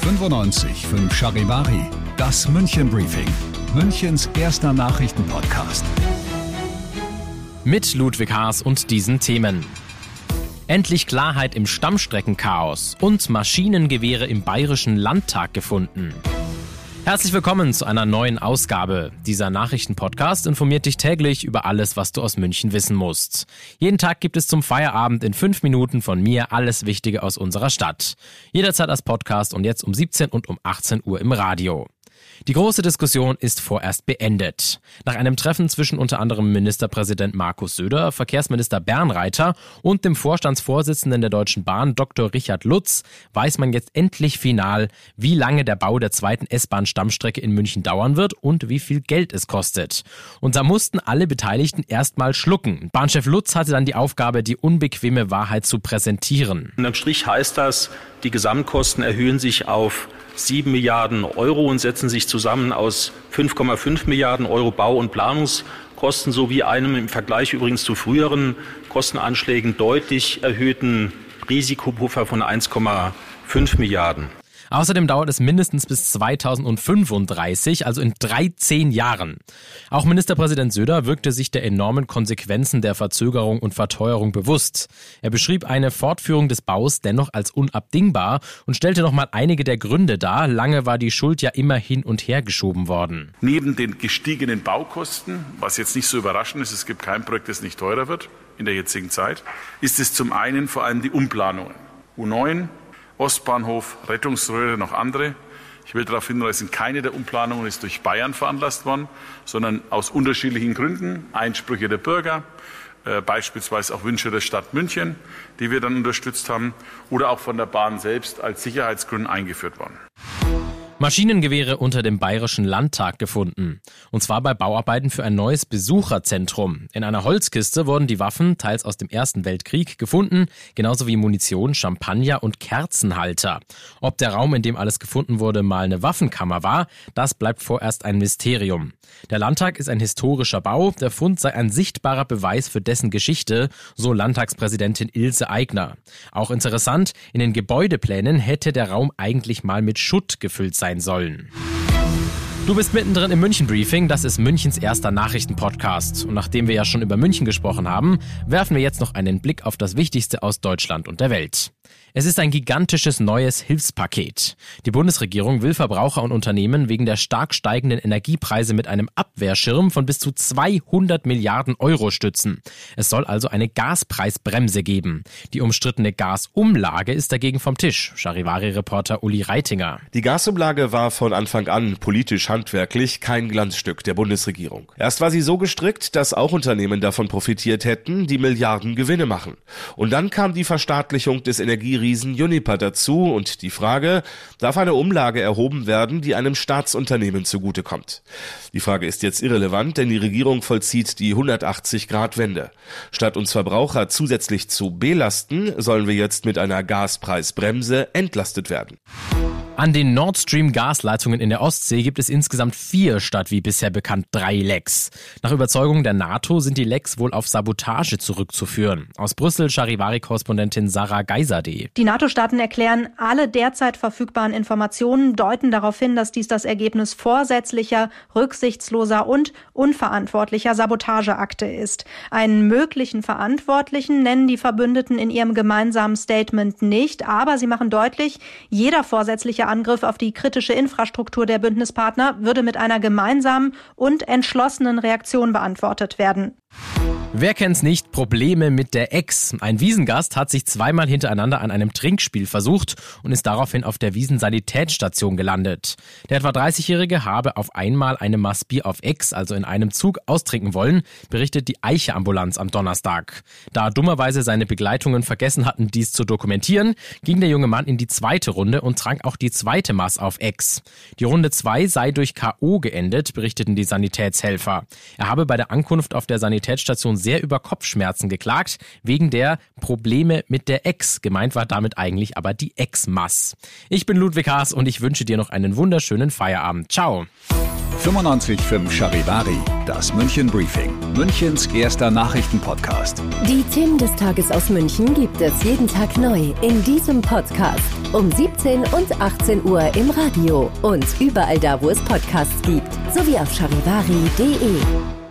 95 Charivari, das München Briefing, Münchens erster Nachrichtenpodcast. Mit Ludwig Haas und diesen Themen. Endlich Klarheit im Stammstreckenchaos und Maschinengewehre im Bayerischen Landtag gefunden. Herzlich willkommen zu einer neuen Ausgabe. Dieser Nachrichtenpodcast informiert dich täglich über alles, was du aus München wissen musst. Jeden Tag gibt es zum Feierabend in fünf Minuten von mir alles Wichtige aus unserer Stadt. Jederzeit als Podcast und jetzt um 17 und um 18 Uhr im Radio. Die große Diskussion ist vorerst beendet. Nach einem Treffen zwischen unter anderem Ministerpräsident Markus Söder, Verkehrsminister Bernreiter und dem Vorstandsvorsitzenden der Deutschen Bahn Dr. Richard Lutz weiß man jetzt endlich final, wie lange der Bau der zweiten S-Bahn-Stammstrecke in München dauern wird und wie viel Geld es kostet. Und da mussten alle Beteiligten erstmal schlucken. Bahnchef Lutz hatte dann die Aufgabe, die unbequeme Wahrheit zu präsentieren. Unterm Strich heißt das, die Gesamtkosten erhöhen sich auf 7 Milliarden Euro und setzen sich zusammen aus 5,5 Milliarden Euro Bau- und Planungskosten sowie einem im Vergleich übrigens zu früheren Kostenanschlägen deutlich erhöhten Risikopuffer von 1,5 Milliarden. Außerdem dauert es mindestens bis 2035, also in 13 Jahren. Auch Ministerpräsident Söder wirkte sich der enormen Konsequenzen der Verzögerung und Verteuerung bewusst. Er beschrieb eine Fortführung des Baus dennoch als unabdingbar und stellte nochmal einige der Gründe dar. Lange war die Schuld ja immer hin und her geschoben worden. Neben den gestiegenen Baukosten, was jetzt nicht so überraschend ist, es gibt kein Projekt, das nicht teurer wird in der jetzigen Zeit, ist es zum einen vor allem die Umplanungen. U9, Ostbahnhof, Rettungsröhre, noch andere. Ich will darauf hinweisen, keine der Umplanungen ist durch Bayern veranlasst worden, sondern aus unterschiedlichen Gründen. Einsprüche der Bürger, äh, beispielsweise auch Wünsche der Stadt München, die wir dann unterstützt haben, oder auch von der Bahn selbst als Sicherheitsgründen eingeführt worden. Maschinengewehre unter dem Bayerischen Landtag gefunden. Und zwar bei Bauarbeiten für ein neues Besucherzentrum. In einer Holzkiste wurden die Waffen, teils aus dem Ersten Weltkrieg, gefunden, genauso wie Munition, Champagner und Kerzenhalter. Ob der Raum, in dem alles gefunden wurde, mal eine Waffenkammer war, das bleibt vorerst ein Mysterium. Der Landtag ist ein historischer Bau, der Fund sei ein sichtbarer Beweis für dessen Geschichte, so Landtagspräsidentin Ilse Aigner. Auch interessant, in den Gebäudeplänen hätte der Raum eigentlich mal mit Schutt gefüllt sein sollen. Du bist mittendrin im München Briefing, das ist Münchens erster Nachrichtenpodcast. Und nachdem wir ja schon über München gesprochen haben, werfen wir jetzt noch einen Blick auf das Wichtigste aus Deutschland und der Welt. Es ist ein gigantisches neues Hilfspaket. Die Bundesregierung will Verbraucher und Unternehmen wegen der stark steigenden Energiepreise mit einem Abwehrschirm von bis zu 200 Milliarden Euro stützen. Es soll also eine Gaspreisbremse geben. Die umstrittene Gasumlage ist dagegen vom Tisch. Charivari-Reporter Uli Reitinger. Die Gasumlage war von Anfang an politisch handwerklich kein Glanzstück der Bundesregierung. Erst war sie so gestrickt, dass auch Unternehmen davon profitiert hätten, die Milliarden Gewinne machen. Und dann kam die Verstaatlichung des Energieriegels Riesen Juniper dazu und die Frage, darf eine Umlage erhoben werden, die einem Staatsunternehmen zugutekommt? Die Frage ist jetzt irrelevant, denn die Regierung vollzieht die 180-Grad-Wende. Statt uns Verbraucher zusätzlich zu belasten, sollen wir jetzt mit einer Gaspreisbremse entlastet werden. An den Nord Stream Gasleitungen in der Ostsee gibt es insgesamt vier statt wie bisher bekannt drei Lecks. Nach Überzeugung der NATO sind die Lecks wohl auf Sabotage zurückzuführen. Aus Brüssel Charivari-Korrespondentin Sarah Geiserde. Die NATO-Staaten erklären, alle derzeit verfügbaren Informationen deuten darauf hin, dass dies das Ergebnis vorsätzlicher, rücksichtsloser und unverantwortlicher Sabotageakte ist. Einen möglichen Verantwortlichen nennen die Verbündeten in ihrem gemeinsamen Statement nicht, aber sie machen deutlich, jeder vorsätzliche möglicher Angriff auf die kritische Infrastruktur der Bündnispartner würde mit einer gemeinsamen und entschlossenen Reaktion beantwortet werden. Wer kennt's nicht? Probleme mit der Ex. Ein Wiesengast hat sich zweimal hintereinander an einem Trinkspiel versucht und ist daraufhin auf der Wiesensanitätsstation gelandet. Der etwa 30-Jährige habe auf einmal eine Maß Bier auf Ex, also in einem Zug, austrinken wollen, berichtet die Eiche-Ambulanz am Donnerstag. Da dummerweise seine Begleitungen vergessen hatten, dies zu dokumentieren, ging der junge Mann in die zweite Runde und trank auch die zweite Maß auf Ex. Die Runde 2 sei durch K.O. geendet, berichteten die Sanitätshelfer. Er habe bei der Ankunft auf der Sanitätsstation sehr über Kopfschmerzen geklagt, wegen der Probleme mit der Ex. Gemeint war damit eigentlich aber die Ex-Mass. Ich bin Ludwig Haas und ich wünsche dir noch einen wunderschönen Feierabend. Ciao. 95.5 Charivari, das München Briefing, Münchens erster Nachrichtenpodcast. Die Themen des Tages aus München gibt es jeden Tag neu in diesem Podcast. Um 17 und 18 Uhr im Radio und überall da, wo es Podcasts gibt, sowie auf charivari.de.